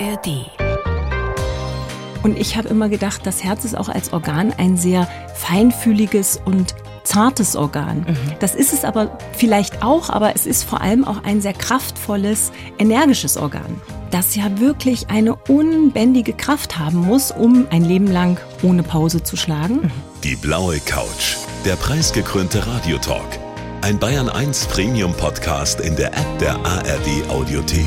ARD. Und ich habe immer gedacht, das Herz ist auch als Organ ein sehr feinfühliges und zartes Organ. Mhm. Das ist es aber vielleicht auch, aber es ist vor allem auch ein sehr kraftvolles, energisches Organ, das ja wirklich eine unbändige Kraft haben muss, um ein Leben lang ohne Pause zu schlagen. Mhm. Die blaue Couch, der preisgekrönte Radiotalk. Ein Bayern 1 Premium Podcast in der App der ARD Audiothek.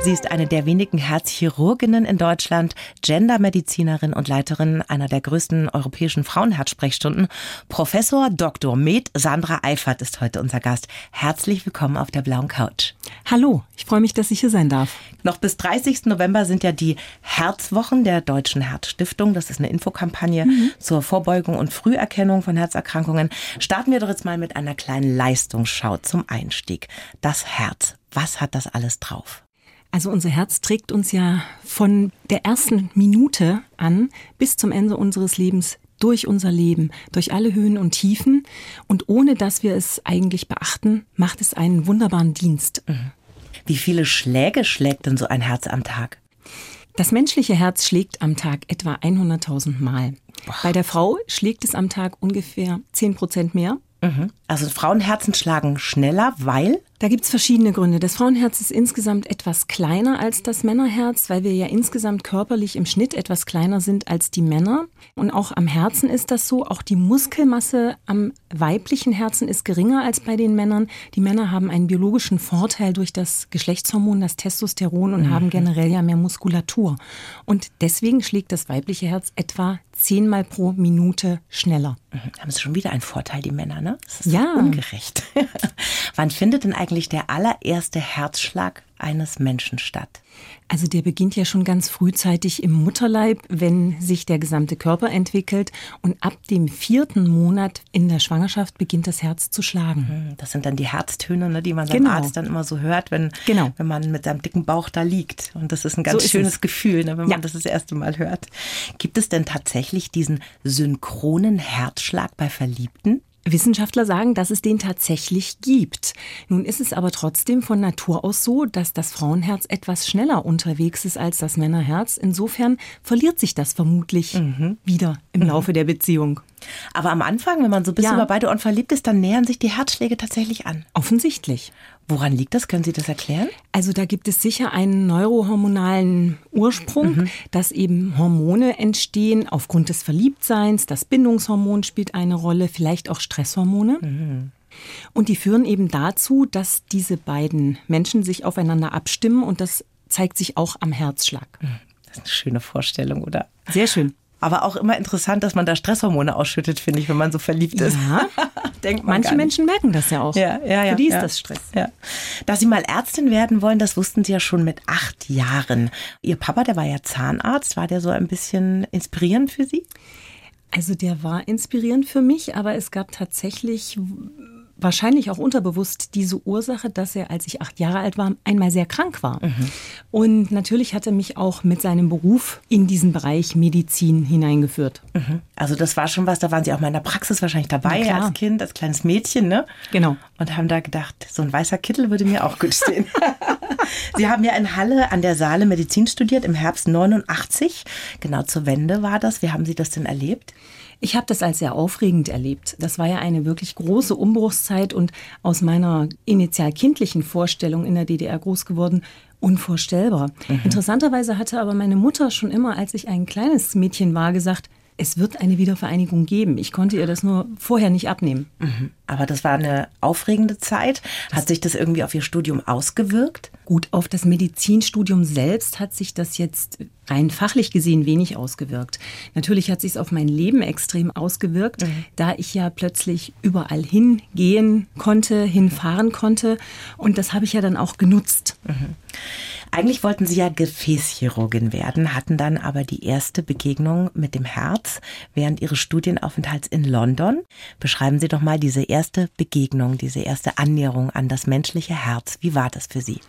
Sie ist eine der wenigen Herzchirurginnen in Deutschland, Gendermedizinerin und Leiterin einer der größten europäischen Frauenherzsprechstunden. Professor Dr. Med Sandra Eifert ist heute unser Gast. Herzlich willkommen auf der blauen Couch. Hallo, ich freue mich, dass ich hier sein darf. Noch bis 30. November sind ja die Herzwochen der Deutschen Herzstiftung. Das ist eine Infokampagne mhm. zur Vorbeugung und Früherkennung von Herzerkrankungen. Starten wir doch jetzt mal mit einer kleinen Leistungsschau zum Einstieg. Das Herz. Was hat das alles drauf? Also unser Herz trägt uns ja von der ersten Minute an bis zum Ende unseres Lebens durch unser Leben, durch alle Höhen und Tiefen. Und ohne dass wir es eigentlich beachten, macht es einen wunderbaren Dienst. Mhm. Wie viele Schläge schlägt denn so ein Herz am Tag? Das menschliche Herz schlägt am Tag etwa 100.000 Mal. Boah. Bei der Frau schlägt es am Tag ungefähr 10 Prozent mehr. Mhm. Also Frauenherzen schlagen schneller, weil? Da gibt's verschiedene Gründe. Das Frauenherz ist insgesamt etwas kleiner als das Männerherz, weil wir ja insgesamt körperlich im Schnitt etwas kleiner sind als die Männer. Und auch am Herzen ist das so. Auch die Muskelmasse am weiblichen Herzen ist geringer als bei den Männern. Die Männer haben einen biologischen Vorteil durch das Geschlechtshormon, das Testosteron und mhm. haben generell ja mehr Muskulatur. Und deswegen schlägt das weibliche Herz etwa zehnmal pro Minute schneller. Mhm. Haben sie schon wieder einen Vorteil, die Männer, ne? Das ist ja. ungerecht. Wann findet denn eigentlich der allererste Herzschlag eines Menschen statt? Also der beginnt ja schon ganz frühzeitig im Mutterleib, wenn sich der gesamte Körper entwickelt. Und ab dem vierten Monat in der Schwangerschaft beginnt das Herz zu schlagen. Hm, das sind dann die Herztöne, ne, die man genau. Arzt dann immer so hört, wenn, genau. wenn man mit seinem dicken Bauch da liegt. Und das ist ein ganz so schönes Gefühl, ne, wenn man ja. das das erste Mal hört. Gibt es denn tatsächlich diesen synchronen Herzschlag bei Verliebten? Wissenschaftler sagen, dass es den tatsächlich gibt. Nun ist es aber trotzdem von Natur aus so, dass das Frauenherz etwas schneller unterwegs ist als das Männerherz. Insofern verliert sich das vermutlich mhm. wieder im mhm. Laufe der Beziehung. Aber am Anfang, wenn man so ein bisschen ja. über beide Ohren verliebt ist, dann nähern sich die Herzschläge tatsächlich an. Offensichtlich. Woran liegt das? Können Sie das erklären? Also da gibt es sicher einen neurohormonalen Ursprung, mhm. dass eben Hormone entstehen aufgrund des Verliebtseins. Das Bindungshormon spielt eine Rolle, vielleicht auch Stresshormone. Mhm. Und die führen eben dazu, dass diese beiden Menschen sich aufeinander abstimmen und das zeigt sich auch am Herzschlag. Mhm. Das ist eine schöne Vorstellung, oder? Sehr schön. Aber auch immer interessant, dass man da Stresshormone ausschüttet, finde ich, wenn man so verliebt ist. Ja. Denkt man Manche Menschen merken das ja auch. Ja, ja, ja. Für die ist ja. das Stress. Ja. Dass Sie mal Ärztin werden wollen, das wussten Sie ja schon mit acht Jahren. Ihr Papa, der war ja Zahnarzt. War der so ein bisschen inspirierend für Sie? Also der war inspirierend für mich, aber es gab tatsächlich wahrscheinlich auch unterbewusst diese Ursache, dass er, als ich acht Jahre alt war, einmal sehr krank war. Mhm. Und natürlich hat er mich auch mit seinem Beruf in diesen Bereich Medizin hineingeführt. Mhm. Also das war schon was, da waren Sie auch mal in der Praxis wahrscheinlich dabei als Kind, als kleines Mädchen, ne? Genau. Und haben da gedacht, so ein weißer Kittel würde mir auch gut stehen. Sie haben ja in Halle an der Saale Medizin studiert im Herbst 89. Genau zur Wende war das. Wie haben Sie das denn erlebt? Ich habe das als sehr aufregend erlebt. Das war ja eine wirklich große Umbruchszeit und aus meiner initial kindlichen Vorstellung in der DDR groß geworden, unvorstellbar. Mhm. Interessanterweise hatte aber meine Mutter schon immer, als ich ein kleines Mädchen war, gesagt, es wird eine Wiedervereinigung geben. Ich konnte ihr das nur vorher nicht abnehmen. Mhm. Aber das war eine aufregende Zeit. Hat sich das irgendwie auf Ihr Studium ausgewirkt? Gut, auf das Medizinstudium selbst hat sich das jetzt rein fachlich gesehen wenig ausgewirkt. Natürlich hat sich es auf mein Leben extrem ausgewirkt, mhm. da ich ja plötzlich überall hingehen konnte, hinfahren konnte. Und das habe ich ja dann auch genutzt. Mhm. Eigentlich wollten Sie ja Gefäßchirurgin werden, hatten dann aber die erste Begegnung mit dem Herz während Ihres Studienaufenthalts in London. Beschreiben Sie doch mal diese erste Begegnung, diese erste Annäherung an das menschliche Herz. Wie war das für Sie?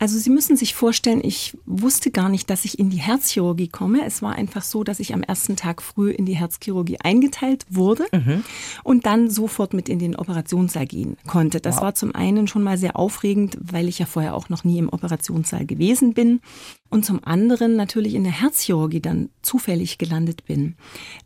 Also Sie müssen sich vorstellen, ich wusste gar nicht, dass ich in die Herzchirurgie komme. Es war einfach so, dass ich am ersten Tag früh in die Herzchirurgie eingeteilt wurde mhm. und dann sofort mit in den Operationssaal gehen konnte. Das wow. war zum einen schon mal sehr aufregend, weil ich ja vorher auch noch nie im Operationssaal gewesen bin und zum anderen natürlich in der Herzchirurgie dann zufällig gelandet bin.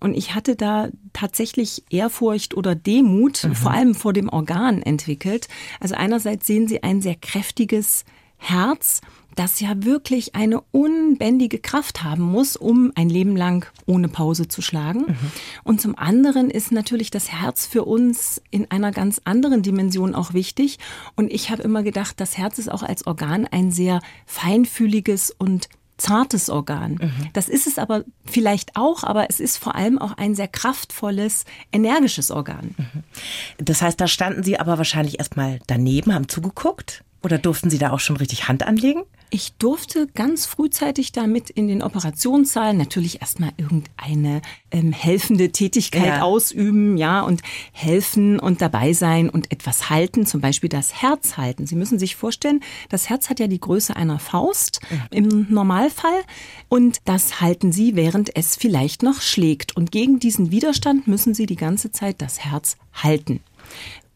Und ich hatte da tatsächlich Ehrfurcht oder Demut, mhm. vor allem vor dem Organ entwickelt. Also einerseits sehen Sie ein sehr kräftiges Herz, das ja wirklich eine unbändige Kraft haben muss, um ein Leben lang ohne Pause zu schlagen. Mhm. Und zum anderen ist natürlich das Herz für uns in einer ganz anderen Dimension auch wichtig. Und ich habe immer gedacht, das Herz ist auch als Organ ein sehr feinfühliges und zartes Organ. Mhm. Das ist es aber vielleicht auch, aber es ist vor allem auch ein sehr kraftvolles, energisches Organ. Mhm. Das heißt, da standen Sie aber wahrscheinlich erstmal daneben, haben zugeguckt? Oder durften Sie da auch schon richtig Hand anlegen? Ich durfte ganz frühzeitig damit in den Operationssaal natürlich erstmal irgendeine ähm, helfende Tätigkeit ja. ausüben, ja, und helfen und dabei sein und etwas halten, zum Beispiel das Herz halten. Sie müssen sich vorstellen, das Herz hat ja die Größe einer Faust ja. im Normalfall und das halten Sie, während es vielleicht noch schlägt. Und gegen diesen Widerstand müssen Sie die ganze Zeit das Herz halten.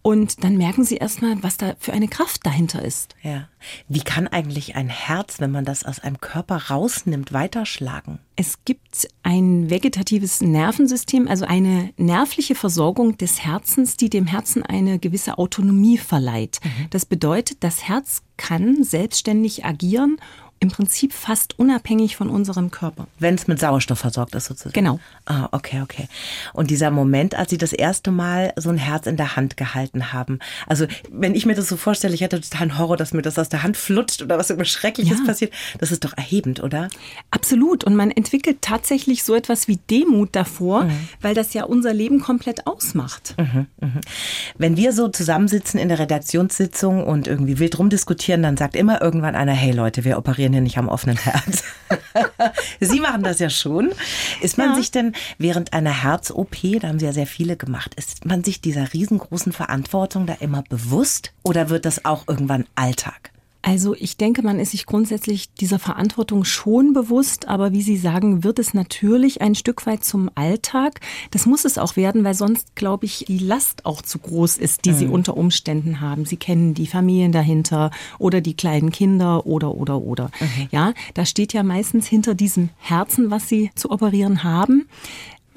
Und dann merken sie erstmal, was da für eine Kraft dahinter ist. Ja. Wie kann eigentlich ein Herz, wenn man das aus einem Körper rausnimmt, weiterschlagen? Es gibt ein vegetatives Nervensystem, also eine nervliche Versorgung des Herzens, die dem Herzen eine gewisse Autonomie verleiht. Mhm. Das bedeutet, das Herz kann selbstständig agieren im Prinzip fast unabhängig von unserem Körper. Wenn es mit Sauerstoff versorgt ist sozusagen. Genau. Ah, okay, okay. Und dieser Moment, als Sie das erste Mal so ein Herz in der Hand gehalten haben. Also, wenn ich mir das so vorstelle, ich hätte total einen Horror, dass mir das aus der Hand flutscht oder was immer Schreckliches ja. passiert. Das ist doch erhebend, oder? Absolut. Und man entwickelt tatsächlich so etwas wie Demut davor, mhm. weil das ja unser Leben komplett ausmacht. Mhm, mhm. Wenn wir so zusammensitzen in der Redaktionssitzung und irgendwie wild rumdiskutieren, dann sagt immer irgendwann einer, hey Leute, wir operieren operieren ja nicht am offenen Herz. Sie machen das ja schon. Ist man ja. sich denn während einer Herz-OP, da haben Sie ja sehr viele gemacht, ist man sich dieser riesengroßen Verantwortung da immer bewusst oder wird das auch irgendwann Alltag? Also ich denke, man ist sich grundsätzlich dieser Verantwortung schon bewusst, aber wie Sie sagen, wird es natürlich ein Stück weit zum Alltag. Das muss es auch werden, weil sonst, glaube ich, die Last auch zu groß ist, die mhm. Sie unter Umständen haben. Sie kennen die Familien dahinter oder die kleinen Kinder oder oder oder. Mhm. Ja, da steht ja meistens hinter diesem Herzen, was Sie zu operieren haben,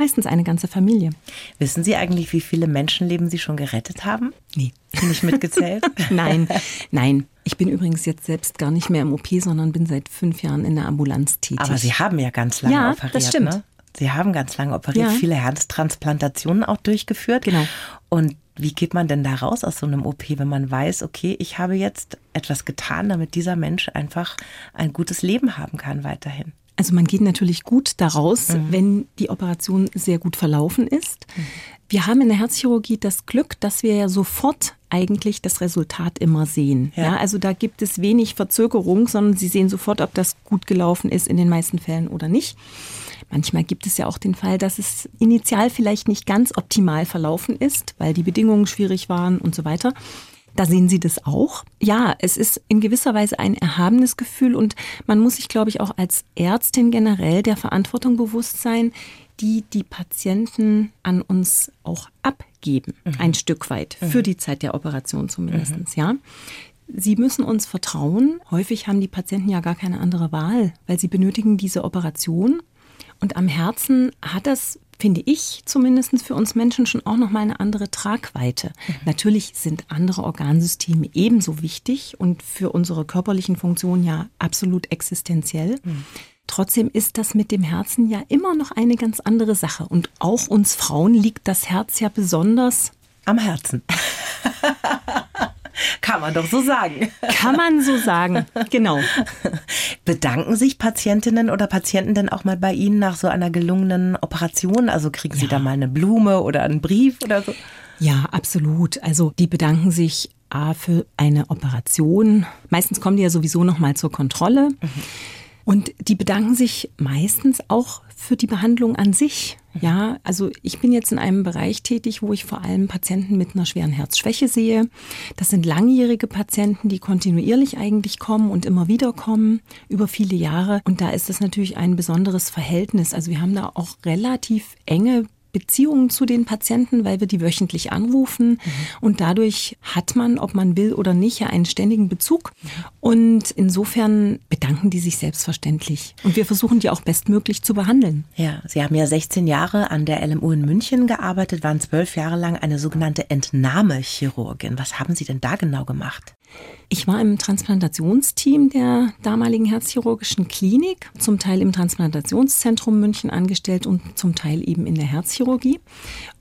Meistens eine ganze Familie. Wissen Sie eigentlich, wie viele Menschenleben Sie schon gerettet haben? Nee. Nicht mitgezählt? nein, nein. Ich bin übrigens jetzt selbst gar nicht mehr im OP, sondern bin seit fünf Jahren in der Ambulanz tätig. Aber Sie haben ja ganz lange ja, operiert. Das stimmt. Ne? Sie haben ganz lange operiert, ja. viele Herztransplantationen auch durchgeführt. Genau. Und wie geht man denn da raus aus so einem OP, wenn man weiß, okay, ich habe jetzt etwas getan, damit dieser Mensch einfach ein gutes Leben haben kann weiterhin? Also man geht natürlich gut daraus, mhm. wenn die Operation sehr gut verlaufen ist. Mhm. Wir haben in der Herzchirurgie das Glück, dass wir ja sofort eigentlich das Resultat immer sehen. Ja. ja. also da gibt es wenig Verzögerung, sondern Sie sehen sofort, ob das gut gelaufen ist in den meisten Fällen oder nicht. Manchmal gibt es ja auch den Fall, dass es initial vielleicht nicht ganz optimal verlaufen ist, weil die Bedingungen schwierig waren und so weiter. Da sehen Sie das auch. Ja, es ist in gewisser Weise ein erhabenes Gefühl und man muss sich, glaube ich, auch als Ärztin generell der Verantwortung bewusst sein, die die Patienten an uns auch abgeben, mhm. ein Stück weit, mhm. für die Zeit der Operation zumindest, mhm. ja. Sie müssen uns vertrauen. Häufig haben die Patienten ja gar keine andere Wahl, weil sie benötigen diese Operation. Und am Herzen hat das finde ich zumindest für uns Menschen schon auch noch mal eine andere Tragweite. Mhm. Natürlich sind andere Organsysteme ebenso wichtig und für unsere körperlichen Funktionen ja absolut existenziell. Mhm. Trotzdem ist das mit dem Herzen ja immer noch eine ganz andere Sache. Und auch uns Frauen liegt das Herz ja besonders am Herzen. Kann man doch so sagen. Kann man so sagen, genau. Bedanken sich Patientinnen oder Patienten denn auch mal bei Ihnen nach so einer gelungenen Operation? Also kriegen Sie ja. da mal eine Blume oder einen Brief oder so? Ja, absolut. Also die bedanken sich A für eine Operation. Meistens kommen die ja sowieso noch mal zur Kontrolle. Mhm. Und die bedanken sich meistens auch für die Behandlung an sich. Ja, also ich bin jetzt in einem Bereich tätig, wo ich vor allem Patienten mit einer schweren Herzschwäche sehe. Das sind langjährige Patienten, die kontinuierlich eigentlich kommen und immer wieder kommen über viele Jahre. Und da ist das natürlich ein besonderes Verhältnis. Also wir haben da auch relativ enge Beziehungen zu den Patienten, weil wir die wöchentlich anrufen. Mhm. Und dadurch hat man, ob man will oder nicht, ja einen ständigen Bezug. Und insofern bedanken die sich selbstverständlich. Und wir versuchen die auch bestmöglich zu behandeln. Ja, Sie haben ja 16 Jahre an der LMU in München gearbeitet, waren zwölf Jahre lang eine sogenannte Entnahmechirurgin. Was haben Sie denn da genau gemacht? Ich war im Transplantationsteam der damaligen Herzchirurgischen Klinik, zum Teil im Transplantationszentrum München angestellt und zum Teil eben in der Herzchirurgie.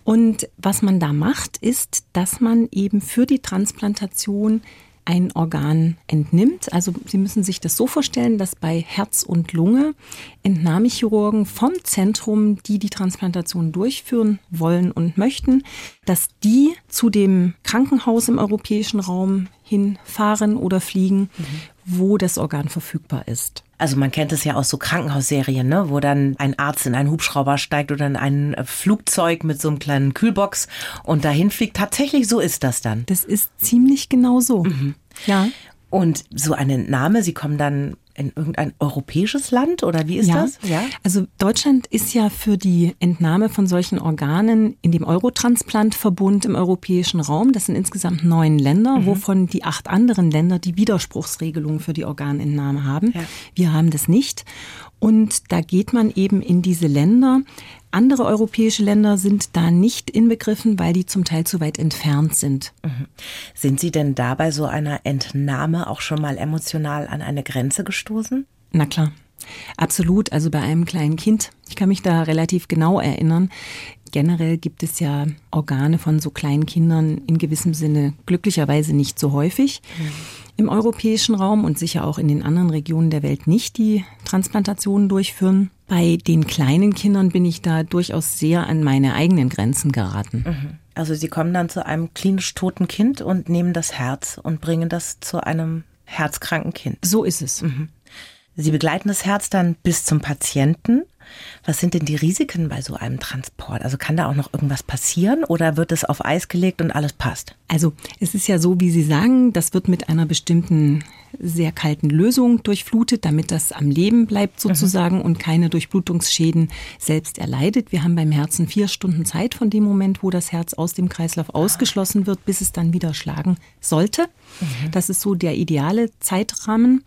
Und was man da macht, ist, dass man eben für die Transplantation ein Organ entnimmt. Also Sie müssen sich das so vorstellen, dass bei Herz und Lunge Entnahmechirurgen vom Zentrum, die die Transplantation durchführen wollen und möchten, dass die zu dem Krankenhaus im europäischen Raum hinfahren oder fliegen, mhm. wo das Organ verfügbar ist. Also man kennt es ja aus so Krankenhausserien, ne? wo dann ein Arzt in einen Hubschrauber steigt oder in ein Flugzeug mit so einem kleinen Kühlbox und dahin fliegt. Tatsächlich so ist das dann. Das ist ziemlich genau so. Mhm. Ja. Und so eine Entnahme, Sie kommen dann in irgendein europäisches Land oder wie ist ja. das? Ja. Also Deutschland ist ja für die Entnahme von solchen Organen in dem Eurotransplantverbund im europäischen Raum. Das sind insgesamt neun Länder, mhm. wovon die acht anderen Länder die Widerspruchsregelung für die Organentnahme haben. Ja. Wir haben das nicht. Und da geht man eben in diese Länder. Andere europäische Länder sind da nicht inbegriffen, weil die zum Teil zu weit entfernt sind. Mhm. Sind Sie denn da bei so einer Entnahme auch schon mal emotional an eine Grenze gestoßen? Na klar. Absolut, also bei einem kleinen Kind. Ich kann mich da relativ genau erinnern. Generell gibt es ja Organe von so kleinen Kindern in gewissem Sinne glücklicherweise nicht so häufig. Mhm im europäischen Raum und sicher auch in den anderen Regionen der Welt nicht die Transplantationen durchführen. Bei den kleinen Kindern bin ich da durchaus sehr an meine eigenen Grenzen geraten. Mhm. Also Sie kommen dann zu einem klinisch toten Kind und nehmen das Herz und bringen das zu einem herzkranken Kind. So ist es. Mhm. Sie begleiten das Herz dann bis zum Patienten was sind denn die Risiken bei so einem Transport? Also kann da auch noch irgendwas passieren oder wird es auf Eis gelegt und alles passt? Also es ist ja so, wie Sie sagen, das wird mit einer bestimmten sehr kalten Lösung durchflutet, damit das am Leben bleibt mhm. sozusagen mhm. und keine Durchblutungsschäden selbst erleidet. Wir haben beim Herzen vier Stunden Zeit von dem Moment, wo das Herz aus dem Kreislauf ausgeschlossen wird, bis es dann wieder schlagen sollte. Mhm. Das ist so der ideale Zeitrahmen.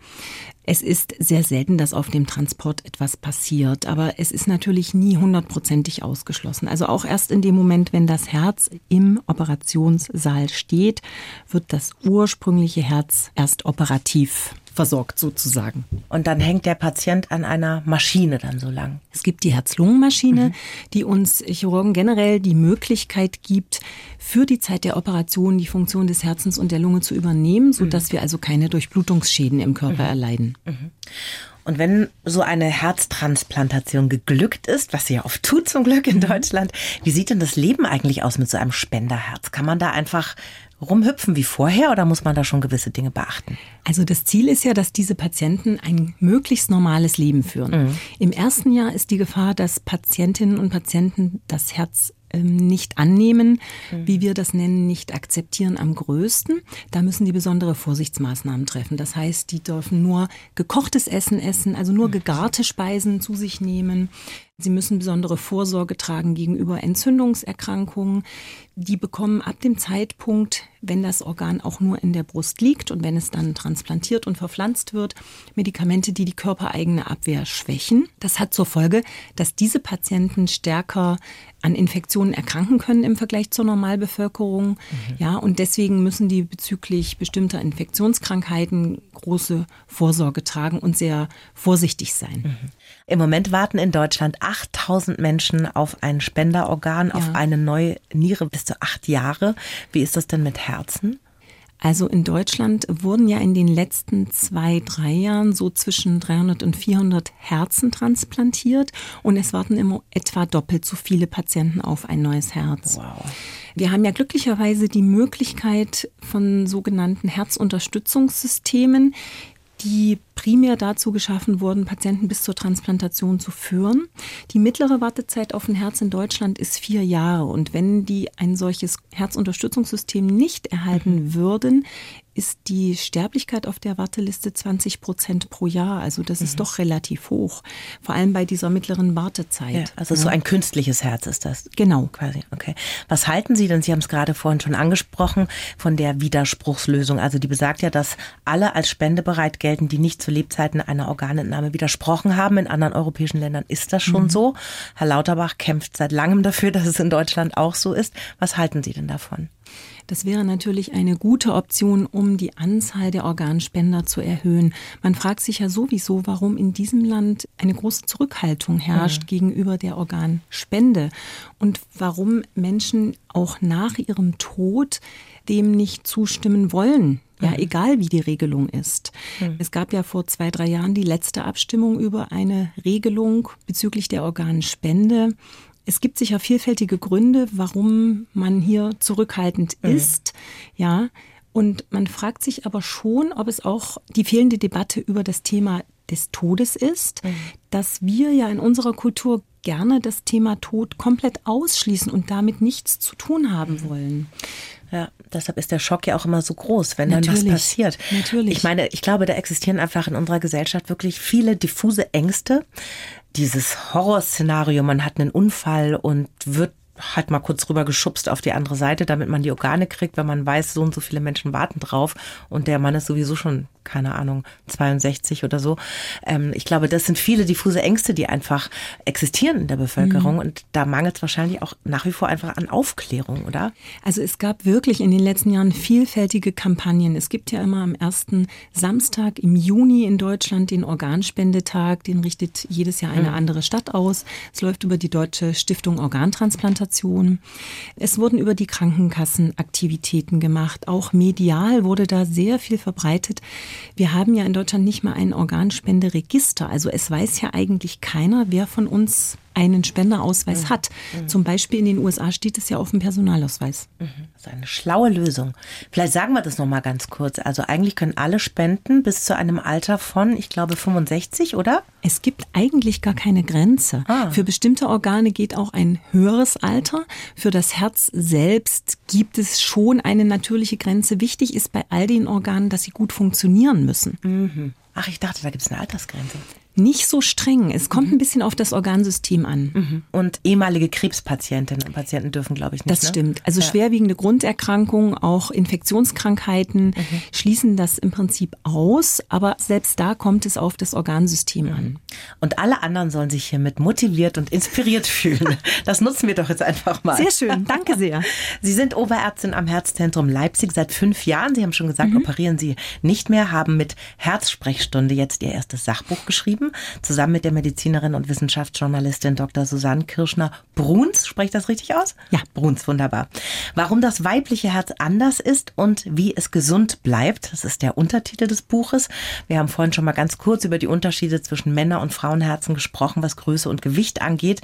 Es ist sehr selten, dass auf dem Transport etwas passiert, aber es ist natürlich nie hundertprozentig ausgeschlossen. Also auch erst in dem Moment, wenn das Herz im Operationssaal steht, wird das ursprüngliche Herz erst operativ versorgt sozusagen. Und dann hängt der Patient an einer Maschine dann so lang. Es gibt die Herz-Lungen-Maschine, mhm. die uns Chirurgen generell die Möglichkeit gibt, für die Zeit der Operation die Funktion des Herzens und der Lunge zu übernehmen, sodass mhm. wir also keine Durchblutungsschäden im Körper mhm. erleiden. Mhm. Und wenn so eine Herztransplantation geglückt ist, was sie ja oft tut zum Glück in mhm. Deutschland, wie sieht denn das Leben eigentlich aus mit so einem Spenderherz? Kann man da einfach rumhüpfen wie vorher oder muss man da schon gewisse Dinge beachten? Also das Ziel ist ja, dass diese Patienten ein möglichst normales Leben führen. Mhm. Im ersten Jahr ist die Gefahr, dass Patientinnen und Patienten das Herz ähm, nicht annehmen, mhm. wie wir das nennen, nicht akzeptieren am größten. Da müssen die besondere Vorsichtsmaßnahmen treffen. Das heißt, die dürfen nur gekochtes Essen essen, also nur mhm. gegarte Speisen zu sich nehmen. Sie müssen besondere Vorsorge tragen gegenüber Entzündungserkrankungen. Die bekommen ab dem Zeitpunkt, wenn das Organ auch nur in der Brust liegt und wenn es dann transplantiert und verpflanzt wird, Medikamente, die die körpereigene Abwehr schwächen. Das hat zur Folge, dass diese Patienten stärker an Infektionen erkranken können im Vergleich zur Normalbevölkerung. Mhm. Ja, und deswegen müssen die bezüglich bestimmter Infektionskrankheiten große Vorsorge tragen und sehr vorsichtig sein. Mhm. Im Moment warten in Deutschland 8000 Menschen auf ein Spenderorgan, ja. auf eine neue Niere bis zu acht Jahre. Wie ist das denn mit Herzen? Also in Deutschland wurden ja in den letzten zwei, drei Jahren so zwischen 300 und 400 Herzen transplantiert und es warten immer etwa doppelt so viele Patienten auf ein neues Herz. Wow. Wir haben ja glücklicherweise die Möglichkeit von sogenannten Herzunterstützungssystemen, die primär dazu geschaffen wurden, Patienten bis zur Transplantation zu führen. Die mittlere Wartezeit auf ein Herz in Deutschland ist vier Jahre. Und wenn die ein solches Herzunterstützungssystem nicht erhalten mhm. würden, ist die Sterblichkeit auf der Warteliste 20 Prozent pro Jahr. Also das ist mhm. doch relativ hoch. Vor allem bei dieser mittleren Wartezeit. Ja, also ja. so ein künstliches Herz ist das. Genau. Quasi. Okay. Was halten Sie denn? Sie haben es gerade vorhin schon angesprochen von der Widerspruchslösung. Also die besagt ja, dass alle als spendebereit gelten, die nicht zu Lebzeiten einer Organentnahme widersprochen haben. In anderen europäischen Ländern ist das schon mhm. so. Herr Lauterbach kämpft seit langem dafür, dass es in Deutschland auch so ist. Was halten Sie denn davon? Das wäre natürlich eine gute Option, um die Anzahl der Organspender zu erhöhen. Man fragt sich ja sowieso, warum in diesem Land eine große Zurückhaltung herrscht mhm. gegenüber der Organspende und warum Menschen auch nach ihrem Tod dem nicht zustimmen wollen. Ja, mhm. egal wie die Regelung ist. Mhm. Es gab ja vor zwei, drei Jahren die letzte Abstimmung über eine Regelung bezüglich der Organspende. Es gibt sicher vielfältige Gründe, warum man hier zurückhaltend mhm. ist. Ja. Und man fragt sich aber schon, ob es auch die fehlende Debatte über das Thema des Todes ist, mhm. dass wir ja in unserer Kultur gerne das Thema Tod komplett ausschließen und damit nichts zu tun haben mhm. wollen. Ja, deshalb ist der Schock ja auch immer so groß, wenn Natürlich. dann was passiert. Natürlich. Ich meine, ich glaube, da existieren einfach in unserer Gesellschaft wirklich viele diffuse Ängste, dieses Horrorszenario, man hat einen Unfall und wird halt mal kurz rüber geschubst auf die andere Seite, damit man die Organe kriegt, wenn man weiß, so und so viele Menschen warten drauf und der Mann ist sowieso schon keine Ahnung, 62 oder so. Ähm, ich glaube, das sind viele diffuse Ängste, die einfach existieren in der Bevölkerung. Mhm. Und da mangelt es wahrscheinlich auch nach wie vor einfach an Aufklärung, oder? Also es gab wirklich in den letzten Jahren vielfältige Kampagnen. Es gibt ja immer am ersten Samstag im Juni in Deutschland den Organspendetag. Den richtet jedes Jahr eine mhm. andere Stadt aus. Es läuft über die Deutsche Stiftung Organtransplantation. Es wurden über die Krankenkassen Aktivitäten gemacht. Auch medial wurde da sehr viel verbreitet. Wir haben ja in Deutschland nicht mal ein Organspenderegister. Also es weiß ja eigentlich keiner, wer von uns einen Spenderausweis mhm. hat. Mhm. Zum Beispiel in den USA steht es ja auf dem Personalausweis. Mhm. Das ist eine schlaue Lösung. Vielleicht sagen wir das noch mal ganz kurz. Also eigentlich können alle spenden bis zu einem Alter von, ich glaube, 65, oder? Es gibt eigentlich gar keine Grenze. Ah. Für bestimmte Organe geht auch ein höheres Alter. Für das Herz selbst gibt es schon eine natürliche Grenze. Wichtig ist bei all den Organen, dass sie gut funktionieren müssen. Mhm. Ach, ich dachte, da gibt es eine Altersgrenze nicht so streng. Es kommt mhm. ein bisschen auf das Organsystem an. Mhm. Und ehemalige Krebspatientinnen und Patienten dürfen, glaube ich, nicht. Das ne? stimmt. Also ja. schwerwiegende Grunderkrankungen, auch Infektionskrankheiten mhm. schließen das im Prinzip aus. Aber selbst da kommt es auf das Organsystem an. Mhm. Und alle anderen sollen sich hiermit motiviert und inspiriert fühlen. Das nutzen wir doch jetzt einfach mal. Sehr schön. Danke sehr. Sie sind Oberärztin am Herzzentrum Leipzig seit fünf Jahren. Sie haben schon gesagt, mhm. operieren Sie nicht mehr, haben mit Herzsprechstunde jetzt Ihr erstes Sachbuch geschrieben geschrieben, zusammen mit der Medizinerin und Wissenschaftsjournalistin Dr. Susanne Kirschner-Bruns. Sprecht das richtig aus? Ja. Bruns, wunderbar. Warum das weibliche Herz anders ist und wie es gesund bleibt, das ist der Untertitel des Buches. Wir haben vorhin schon mal ganz kurz über die Unterschiede zwischen Männer- und Frauenherzen gesprochen, was Größe und Gewicht angeht.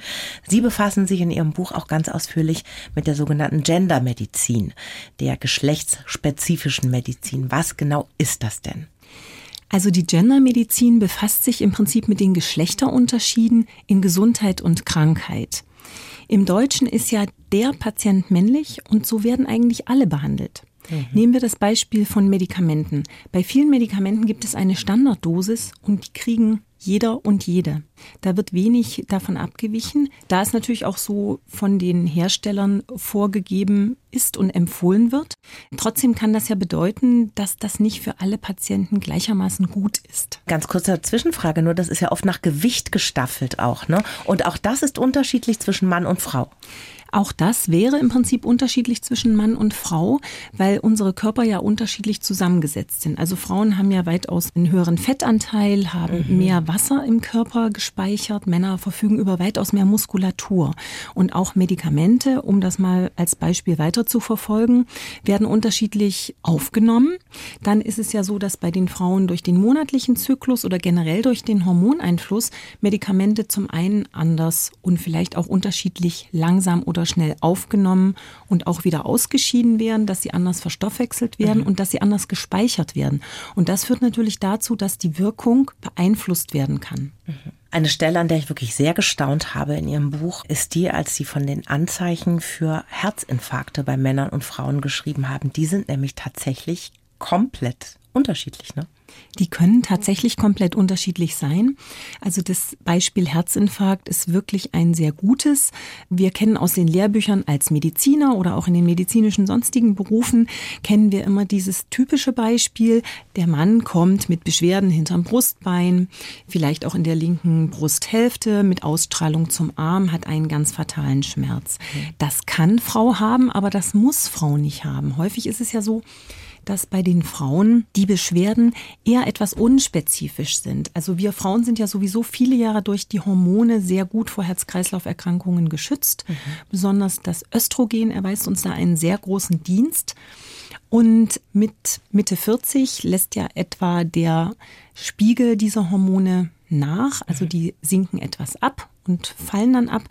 Sie befassen sich in Ihrem Buch auch ganz ausführlich mit der sogenannten Gendermedizin, der geschlechtsspezifischen Medizin. Was genau ist das denn? Also die Gendermedizin befasst sich im Prinzip mit den Geschlechterunterschieden in Gesundheit und Krankheit. Im Deutschen ist ja der Patient männlich und so werden eigentlich alle behandelt. Mhm. Nehmen wir das Beispiel von Medikamenten. Bei vielen Medikamenten gibt es eine Standarddosis und die kriegen jeder und jede. Da wird wenig davon abgewichen, da es natürlich auch so von den Herstellern vorgegeben ist und empfohlen wird. Trotzdem kann das ja bedeuten, dass das nicht für alle Patienten gleichermaßen gut ist. Ganz kurze Zwischenfrage, nur das ist ja oft nach Gewicht gestaffelt auch, ne? Und auch das ist unterschiedlich zwischen Mann und Frau. Auch das wäre im Prinzip unterschiedlich zwischen Mann und Frau, weil unsere Körper ja unterschiedlich zusammengesetzt sind. Also Frauen haben ja weitaus einen höheren Fettanteil, haben mhm. mehr Wasser im Körper gespeichert. Männer verfügen über weitaus mehr Muskulatur. Und auch Medikamente, um das mal als Beispiel weiter zu verfolgen, werden unterschiedlich aufgenommen. Dann ist es ja so, dass bei den Frauen durch den monatlichen Zyklus oder generell durch den Hormoneinfluss Medikamente zum einen anders und vielleicht auch unterschiedlich langsam oder oder schnell aufgenommen und auch wieder ausgeschieden werden, dass sie anders verstoffwechselt werden mhm. und dass sie anders gespeichert werden. Und das führt natürlich dazu, dass die Wirkung beeinflusst werden kann. Mhm. Eine Stelle, an der ich wirklich sehr gestaunt habe in Ihrem Buch, ist die, als Sie von den Anzeichen für Herzinfarkte bei Männern und Frauen geschrieben haben. Die sind nämlich tatsächlich komplett unterschiedlich, ne? Die können tatsächlich komplett unterschiedlich sein. Also das Beispiel Herzinfarkt ist wirklich ein sehr gutes. Wir kennen aus den Lehrbüchern als Mediziner oder auch in den medizinischen sonstigen Berufen kennen wir immer dieses typische Beispiel. Der Mann kommt mit Beschwerden hinterm Brustbein, vielleicht auch in der linken Brusthälfte mit Ausstrahlung zum Arm, hat einen ganz fatalen Schmerz. Das kann Frau haben, aber das muss Frau nicht haben. Häufig ist es ja so, dass bei den Frauen die Beschwerden eher etwas unspezifisch sind. Also wir Frauen sind ja sowieso viele Jahre durch die Hormone sehr gut vor Herz-Kreislauf-Erkrankungen geschützt. Mhm. Besonders das Östrogen erweist uns da einen sehr großen Dienst. Und mit Mitte 40 lässt ja etwa der Spiegel dieser Hormone nach, also mhm. die sinken etwas ab und fallen dann ab.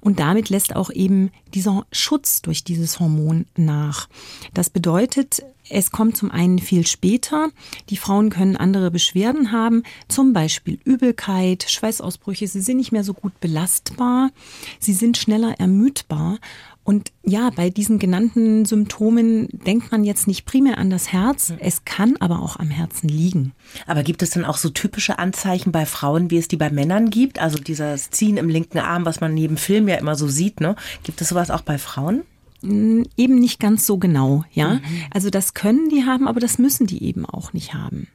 Und damit lässt auch eben dieser Schutz durch dieses Hormon nach. Das bedeutet, es kommt zum einen viel später. Die Frauen können andere Beschwerden haben, zum Beispiel Übelkeit, Schweißausbrüche. Sie sind nicht mehr so gut belastbar. Sie sind schneller ermüdbar. Und ja, bei diesen genannten Symptomen denkt man jetzt nicht primär an das Herz. Es kann aber auch am Herzen liegen. Aber gibt es denn auch so typische Anzeichen bei Frauen, wie es die bei Männern gibt? Also dieses Ziehen im linken Arm, was man neben Film ja immer so sieht, ne? Gibt es sowas auch bei Frauen? Eben nicht ganz so genau, ja. Mhm. Also das können die haben, aber das müssen die eben auch nicht haben.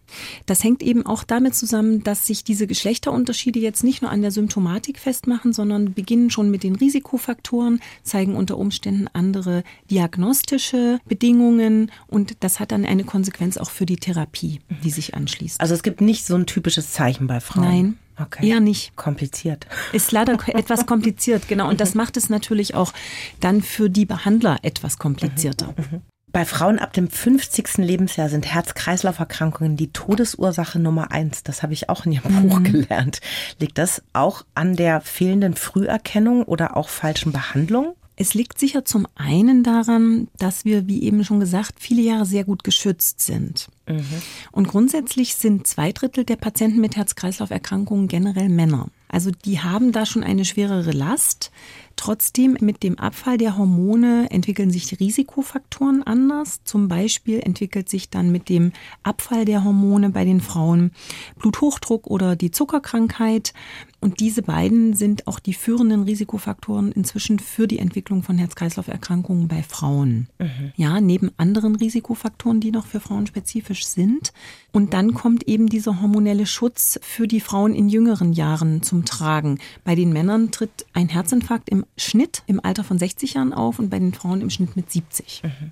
Das hängt eben auch damit zusammen, dass sich diese Geschlechterunterschiede jetzt nicht nur an der Symptomatik festmachen, sondern beginnen schon mit den Risikofaktoren, zeigen unter Umständen andere diagnostische Bedingungen und das hat dann eine Konsequenz auch für die Therapie, die sich anschließt. Also es gibt nicht so ein typisches Zeichen bei Frauen. Nein. Okay. Eher nicht. Kompliziert. Ist leider etwas kompliziert, genau. Und das macht es natürlich auch dann für die Behandler etwas komplizierter. Mhm, mhm. Bei Frauen ab dem 50. Lebensjahr sind Herz-Kreislauf-Erkrankungen die Todesursache Nummer eins. Das habe ich auch in Ihrem mhm. Buch gelernt. Liegt das auch an der fehlenden Früherkennung oder auch falschen Behandlung? Es liegt sicher zum einen daran, dass wir, wie eben schon gesagt, viele Jahre sehr gut geschützt sind. Mhm. Und grundsätzlich sind zwei Drittel der Patienten mit Herz-Kreislauf-Erkrankungen generell Männer. Also die haben da schon eine schwerere Last. Trotzdem mit dem Abfall der Hormone entwickeln sich die Risikofaktoren anders. Zum Beispiel entwickelt sich dann mit dem Abfall der Hormone bei den Frauen Bluthochdruck oder die Zuckerkrankheit. Und diese beiden sind auch die führenden Risikofaktoren inzwischen für die Entwicklung von Herz-Kreislauf-Erkrankungen bei Frauen. Mhm. Ja, neben anderen Risikofaktoren, die noch für Frauen spezifisch sind. Und dann kommt eben dieser hormonelle Schutz für die Frauen in jüngeren Jahren zum Tragen. Bei den Männern tritt ein Herzinfarkt im Schnitt im Alter von 60 Jahren auf und bei den Frauen im Schnitt mit 70. Mhm.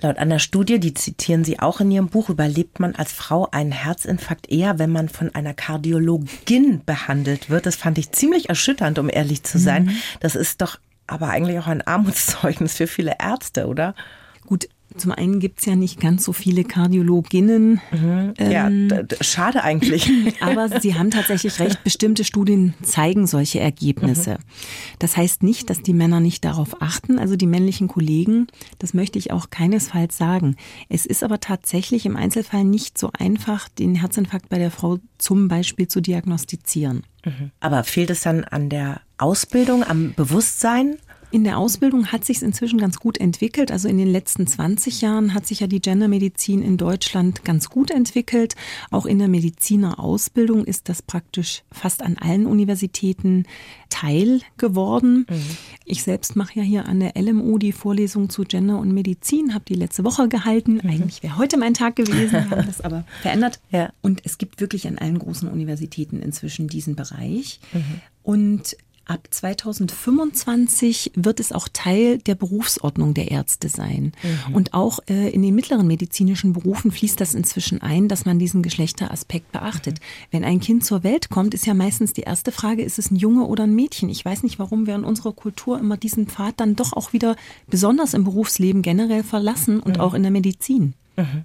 Laut einer Studie, die zitieren Sie auch in Ihrem Buch, überlebt man als Frau einen Herzinfarkt eher, wenn man von einer Kardiologin behandelt wird. Das fand ich ziemlich erschütternd, um ehrlich zu sein. Mhm. Das ist doch aber eigentlich auch ein Armutszeugnis für viele Ärzte, oder? Zum einen gibt es ja nicht ganz so viele Kardiologinnen. Mhm. Ja, ähm, schade eigentlich. Aber Sie haben tatsächlich recht, bestimmte Studien zeigen solche Ergebnisse. Mhm. Das heißt nicht, dass die Männer nicht darauf achten, also die männlichen Kollegen, das möchte ich auch keinesfalls sagen. Es ist aber tatsächlich im Einzelfall nicht so einfach, den Herzinfarkt bei der Frau zum Beispiel zu diagnostizieren. Mhm. Aber fehlt es dann an der Ausbildung, am Bewusstsein? In der Ausbildung hat sich inzwischen ganz gut entwickelt. Also in den letzten 20 Jahren hat sich ja die Gendermedizin in Deutschland ganz gut entwickelt. Auch in der Medizinerausbildung ist das praktisch fast an allen Universitäten Teil geworden. Mhm. Ich selbst mache ja hier an der LMU die Vorlesung zu Gender und Medizin, habe die letzte Woche gehalten. Mhm. Eigentlich wäre heute mein Tag gewesen, wir haben das aber verändert. Ja. Und es gibt wirklich an allen großen Universitäten inzwischen diesen Bereich. Mhm. Und Ab 2025 wird es auch Teil der Berufsordnung der Ärzte sein. Mhm. Und auch äh, in den mittleren medizinischen Berufen fließt das inzwischen ein, dass man diesen Geschlechteraspekt beachtet. Mhm. Wenn ein Kind zur Welt kommt, ist ja meistens die erste Frage, ist es ein Junge oder ein Mädchen? Ich weiß nicht, warum wir in unserer Kultur immer diesen Pfad dann doch auch wieder besonders im Berufsleben generell verlassen und mhm. auch in der Medizin. Mhm.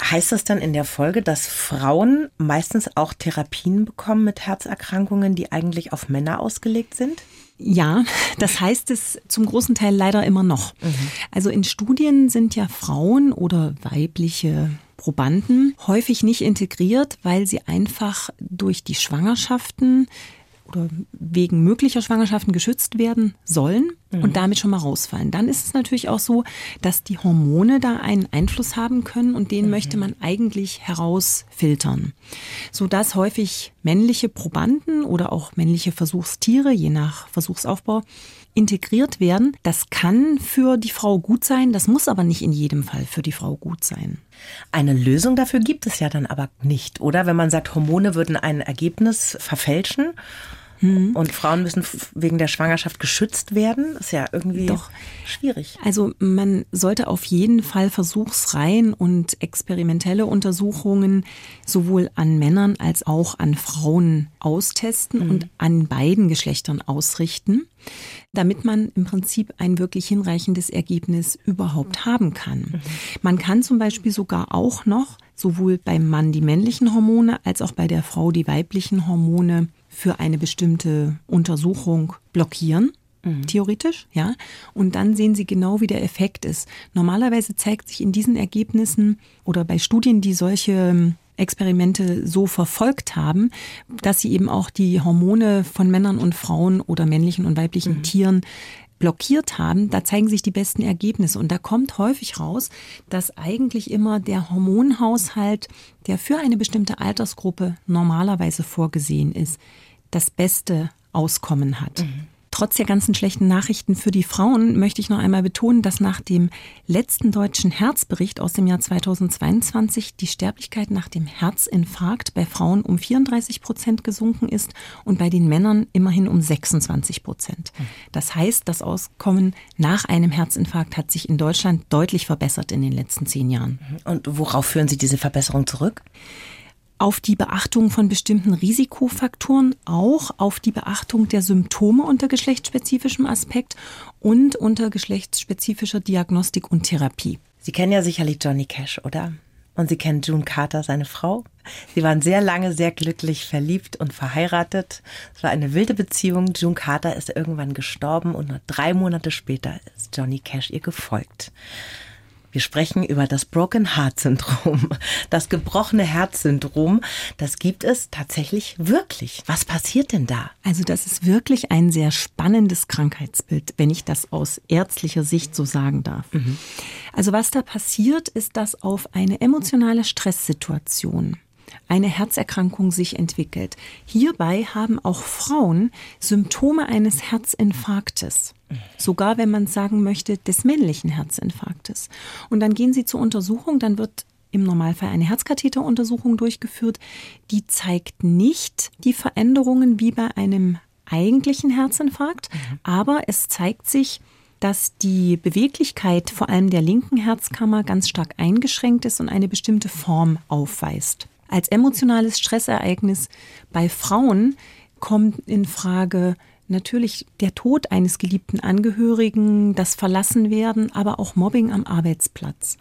Heißt das dann in der Folge, dass Frauen meistens auch Therapien bekommen mit Herzerkrankungen, die eigentlich auf Männer ausgelegt sind? Ja, das heißt es zum großen Teil leider immer noch. Mhm. Also in Studien sind ja Frauen oder weibliche Probanden häufig nicht integriert, weil sie einfach durch die Schwangerschaften oder wegen möglicher Schwangerschaften geschützt werden sollen mhm. und damit schon mal rausfallen. Dann ist es natürlich auch so, dass die Hormone da einen Einfluss haben können und den mhm. möchte man eigentlich herausfiltern, sodass häufig männliche Probanden oder auch männliche Versuchstiere, je nach Versuchsaufbau, integriert werden. Das kann für die Frau gut sein, das muss aber nicht in jedem Fall für die Frau gut sein. Eine Lösung dafür gibt es ja dann aber nicht, oder? Wenn man sagt, Hormone würden ein Ergebnis verfälschen hm. Und Frauen müssen wegen der Schwangerschaft geschützt werden. Ist ja irgendwie Doch. schwierig. Also man sollte auf jeden Fall Versuchsreihen und experimentelle Untersuchungen sowohl an Männern als auch an Frauen austesten mhm. und an beiden Geschlechtern ausrichten, damit man im Prinzip ein wirklich hinreichendes Ergebnis überhaupt haben kann. Mhm. Man kann zum Beispiel sogar auch noch sowohl beim Mann die männlichen Hormone als auch bei der Frau die weiblichen Hormone für eine bestimmte Untersuchung blockieren. Mhm. Theoretisch, ja. Und dann sehen Sie genau, wie der Effekt ist. Normalerweise zeigt sich in diesen Ergebnissen oder bei Studien, die solche ähm, Experimente so verfolgt haben, dass sie eben auch die Hormone von Männern und Frauen oder männlichen und weiblichen mhm. Tieren blockiert haben, da zeigen sich die besten Ergebnisse. Und da kommt häufig raus, dass eigentlich immer der Hormonhaushalt, der für eine bestimmte Altersgruppe normalerweise vorgesehen ist, das beste Auskommen hat. Mhm. Trotz der ganzen schlechten Nachrichten für die Frauen möchte ich noch einmal betonen, dass nach dem letzten deutschen Herzbericht aus dem Jahr 2022 die Sterblichkeit nach dem Herzinfarkt bei Frauen um 34 Prozent gesunken ist und bei den Männern immerhin um 26 Prozent. Das heißt, das Auskommen nach einem Herzinfarkt hat sich in Deutschland deutlich verbessert in den letzten zehn Jahren. Und worauf führen Sie diese Verbesserung zurück? Auf die Beachtung von bestimmten Risikofaktoren, auch auf die Beachtung der Symptome unter geschlechtsspezifischem Aspekt und unter geschlechtsspezifischer Diagnostik und Therapie. Sie kennen ja sicherlich Johnny Cash, oder? Und Sie kennen June Carter, seine Frau. Sie waren sehr lange sehr glücklich verliebt und verheiratet. Es war eine wilde Beziehung. June Carter ist irgendwann gestorben und nur drei Monate später ist Johnny Cash ihr gefolgt. Wir sprechen über das Broken Heart Syndrom. Das gebrochene Herzsyndrom, das gibt es tatsächlich wirklich. Was passiert denn da? Also das ist wirklich ein sehr spannendes Krankheitsbild, wenn ich das aus ärztlicher Sicht so sagen darf. Mhm. Also was da passiert, ist, dass auf eine emotionale Stresssituation eine Herzerkrankung sich entwickelt. Hierbei haben auch Frauen Symptome eines Herzinfarktes. Sogar wenn man sagen möchte, des männlichen Herzinfarktes. Und dann gehen sie zur Untersuchung, dann wird im Normalfall eine Herzkatheteruntersuchung durchgeführt. Die zeigt nicht die Veränderungen wie bei einem eigentlichen Herzinfarkt, mhm. aber es zeigt sich, dass die Beweglichkeit vor allem der linken Herzkammer ganz stark eingeschränkt ist und eine bestimmte Form aufweist. Als emotionales Stressereignis bei Frauen kommt in Frage natürlich der Tod eines geliebten Angehörigen, das Verlassenwerden, aber auch Mobbing am Arbeitsplatz.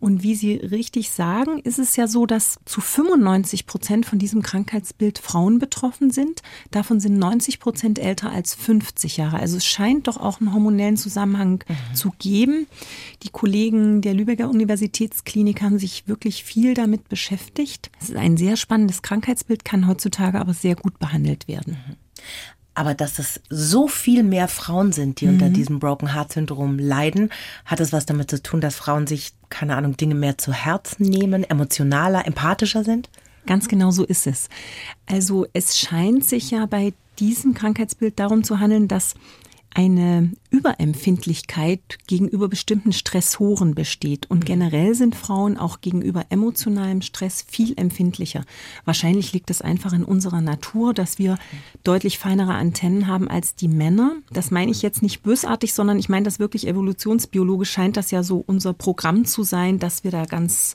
Und wie Sie richtig sagen, ist es ja so, dass zu 95 Prozent von diesem Krankheitsbild Frauen betroffen sind. Davon sind 90 Prozent älter als 50 Jahre. Also es scheint doch auch einen hormonellen Zusammenhang mhm. zu geben. Die Kollegen der Lübecker Universitätsklinik haben sich wirklich viel damit beschäftigt. Es ist ein sehr spannendes Krankheitsbild, kann heutzutage aber sehr gut behandelt werden. Mhm. Aber dass es so viel mehr Frauen sind, die mhm. unter diesem Broken Heart Syndrom leiden, hat es was damit zu tun, dass Frauen sich, keine Ahnung, Dinge mehr zu Herzen nehmen, emotionaler, empathischer sind? Ganz genau so ist es. Also es scheint sich ja bei diesem Krankheitsbild darum zu handeln, dass eine Überempfindlichkeit gegenüber bestimmten Stressoren besteht. Und mhm. generell sind Frauen auch gegenüber emotionalem Stress viel empfindlicher. Wahrscheinlich liegt es einfach in unserer Natur, dass wir deutlich feinere Antennen haben als die Männer. Das meine ich jetzt nicht bösartig, sondern ich meine das wirklich evolutionsbiologisch scheint das ja so unser Programm zu sein, dass wir da ganz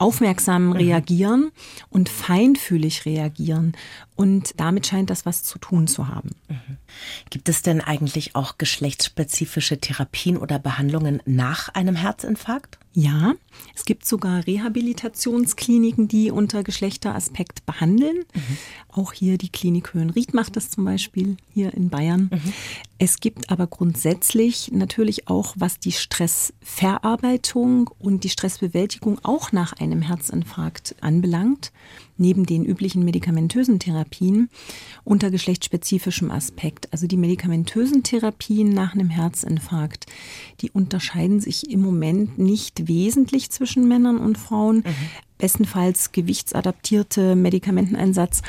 aufmerksam mhm. reagieren und feinfühlig reagieren. Und damit scheint das was zu tun zu haben. Mhm. Gibt es denn eigentlich auch geschlechtsspezifische Therapien oder Behandlungen nach einem Herzinfarkt? Ja, es gibt sogar Rehabilitationskliniken, die unter Geschlechteraspekt behandeln. Mhm. Auch hier die Klinik Höhenried macht das zum Beispiel hier in Bayern. Mhm. Es gibt aber grundsätzlich natürlich auch, was die Stressverarbeitung und die Stressbewältigung auch nach einem Herzinfarkt anbelangt, neben den üblichen medikamentösen Therapien unter geschlechtsspezifischem Aspekt. Also die medikamentösen Therapien nach einem Herzinfarkt, die unterscheiden sich im Moment nicht wesentlich zwischen Männern und Frauen. Mhm. Bestenfalls gewichtsadaptierte Medikamenteneinsatz,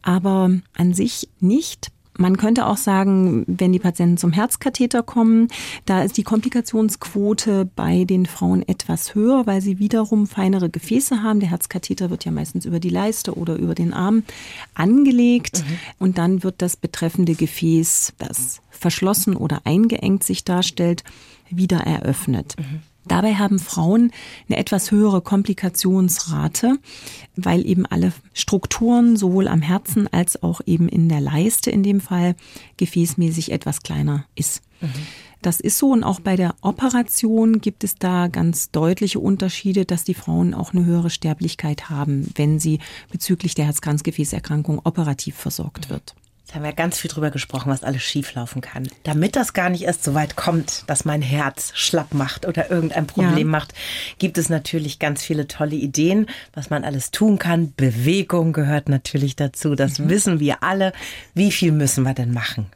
aber an sich nicht. Man könnte auch sagen, wenn die Patienten zum Herzkatheter kommen, da ist die Komplikationsquote bei den Frauen etwas höher, weil sie wiederum feinere Gefäße haben. Der Herzkatheter wird ja meistens über die Leiste oder über den Arm angelegt mhm. und dann wird das betreffende Gefäß, das verschlossen oder eingeengt sich darstellt, wieder eröffnet. Mhm. Dabei haben Frauen eine etwas höhere Komplikationsrate, weil eben alle Strukturen sowohl am Herzen als auch eben in der Leiste in dem Fall gefäßmäßig etwas kleiner ist. Mhm. Das ist so und auch bei der Operation gibt es da ganz deutliche Unterschiede, dass die Frauen auch eine höhere Sterblichkeit haben, wenn sie bezüglich der Herzkranzgefäßerkrankung operativ versorgt wird. Da haben wir ganz viel drüber gesprochen, was alles schieflaufen kann. Damit das gar nicht erst so weit kommt, dass mein Herz schlapp macht oder irgendein Problem ja. macht, gibt es natürlich ganz viele tolle Ideen, was man alles tun kann. Bewegung gehört natürlich dazu. Das mhm. wissen wir alle. Wie viel müssen wir denn machen?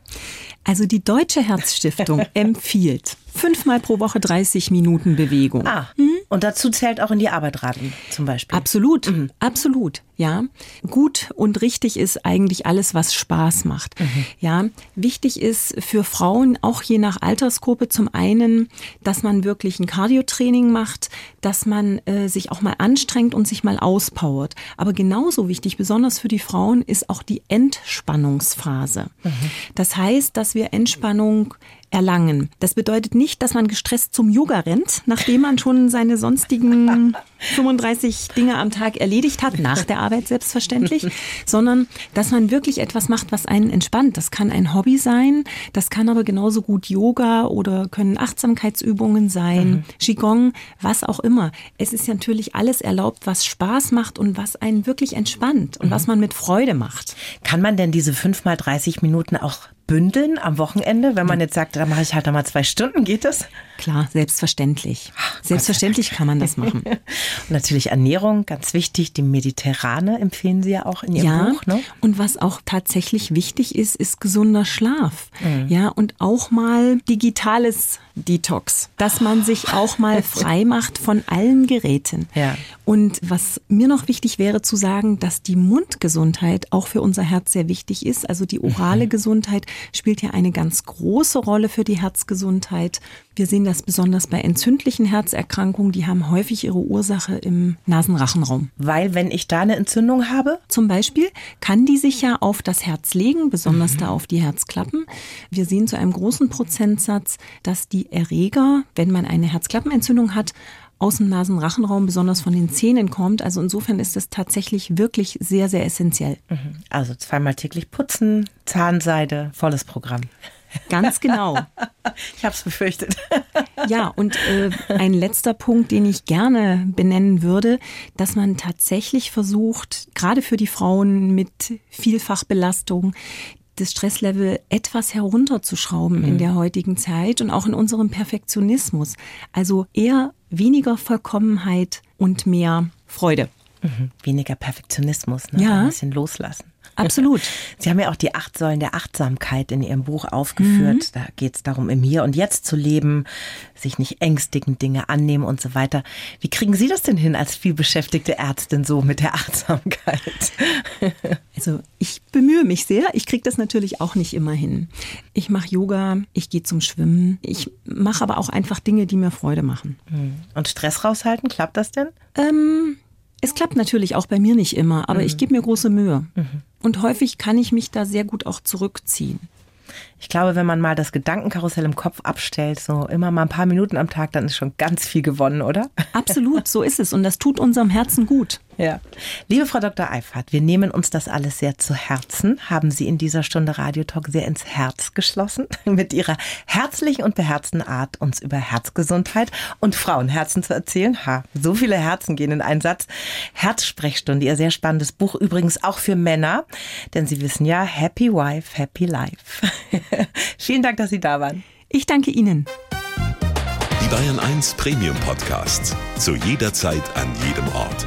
Also die Deutsche Herzstiftung empfiehlt fünfmal pro Woche 30 Minuten Bewegung. Ah, mhm. und dazu zählt auch in die Arbeit raten zum Beispiel. Absolut, mhm. absolut. Ja, gut und richtig ist eigentlich alles, was Spaß macht. Mhm. Ja, wichtig ist für Frauen auch je nach Altersgruppe zum einen, dass man wirklich ein Cardiotraining macht, dass man äh, sich auch mal anstrengt und sich mal auspowert. Aber genauso wichtig, besonders für die Frauen, ist auch die Entspannungsphase. Mhm. Das heißt, dass wir Entspannung erlangen. Das bedeutet nicht, dass man gestresst zum Yoga rennt, nachdem man schon seine sonstigen 35 Dinge am Tag erledigt hat, nach der Arbeit selbstverständlich, sondern dass man wirklich etwas macht, was einen entspannt. Das kann ein Hobby sein, das kann aber genauso gut Yoga oder können Achtsamkeitsübungen sein, mhm. Qigong, was auch immer. Es ist natürlich alles erlaubt, was Spaß macht und was einen wirklich entspannt und mhm. was man mit Freude macht. Kann man denn diese fünf mal 30 Minuten auch bündeln am Wochenende, wenn man jetzt sagt, da mache ich halt einmal zwei Stunden, geht das? Klar, selbstverständlich. Ach, selbstverständlich kann man das machen. Und natürlich Ernährung, ganz wichtig. Die Mediterrane empfehlen Sie ja auch in Ihrem ja, Buch. Ne? Und was auch tatsächlich wichtig ist, ist gesunder Schlaf. Mhm. Ja, und auch mal digitales Detox, dass man sich auch mal frei macht von allen Geräten. Ja. Und was mir noch wichtig wäre zu sagen, dass die Mundgesundheit auch für unser Herz sehr wichtig ist. Also die orale mhm. Gesundheit spielt ja eine ganz große Rolle für die Herzgesundheit. Wir sehen das besonders bei entzündlichen Herzerkrankungen, die haben häufig ihre Ursache im Nasenrachenraum. Weil wenn ich da eine Entzündung habe? Zum Beispiel kann die sich ja auf das Herz legen, besonders mhm. da auf die Herzklappen. Wir sehen zu einem großen Prozentsatz, dass die Erreger, wenn man eine Herzklappenentzündung hat, aus dem Nasenrachenraum, besonders von den Zähnen kommt. Also insofern ist es tatsächlich wirklich sehr, sehr essentiell. Mhm. Also zweimal täglich putzen, Zahnseide, volles Programm. Ganz genau. Ich habe es befürchtet. Ja, und äh, ein letzter Punkt, den ich gerne benennen würde, dass man tatsächlich versucht, gerade für die Frauen mit Vielfachbelastung, das Stresslevel etwas herunterzuschrauben mhm. in der heutigen Zeit und auch in unserem Perfektionismus. Also eher weniger Vollkommenheit und mehr Freude. Mhm. Weniger Perfektionismus, ne? ja. ein bisschen loslassen. Absolut. Sie haben ja auch die acht Säulen der Achtsamkeit in Ihrem Buch aufgeführt. Mhm. Da geht es darum, im Hier und Jetzt zu leben, sich nicht ängstigen, Dinge annehmen und so weiter. Wie kriegen Sie das denn hin als vielbeschäftigte Ärztin so mit der Achtsamkeit? Also ich bemühe mich sehr. Ich kriege das natürlich auch nicht immer hin. Ich mache Yoga, ich gehe zum Schwimmen. Ich mache aber auch einfach Dinge, die mir Freude machen. Mhm. Und Stress raushalten, klappt das denn? Ähm, es klappt natürlich auch bei mir nicht immer, aber mhm. ich gebe mir große Mühe. Mhm. Und häufig kann ich mich da sehr gut auch zurückziehen. Ich glaube, wenn man mal das Gedankenkarussell im Kopf abstellt, so immer mal ein paar Minuten am Tag, dann ist schon ganz viel gewonnen, oder? Absolut, so ist es. Und das tut unserem Herzen gut. Ja. Liebe Frau Dr. Eifert, wir nehmen uns das alles sehr zu Herzen. Haben Sie in dieser Stunde Radiotalk sehr ins Herz geschlossen mit Ihrer herzlichen und beherzten Art, uns über Herzgesundheit und Frauenherzen zu erzählen. Ha, so viele Herzen gehen in einen Satz. Herzsprechstunde, Ihr sehr spannendes Buch, übrigens auch für Männer, denn Sie wissen ja, Happy Wife, Happy Life. Vielen Dank, dass Sie da waren. Ich danke Ihnen. Die Bayern 1 Premium Podcasts. Zu jeder Zeit, an jedem Ort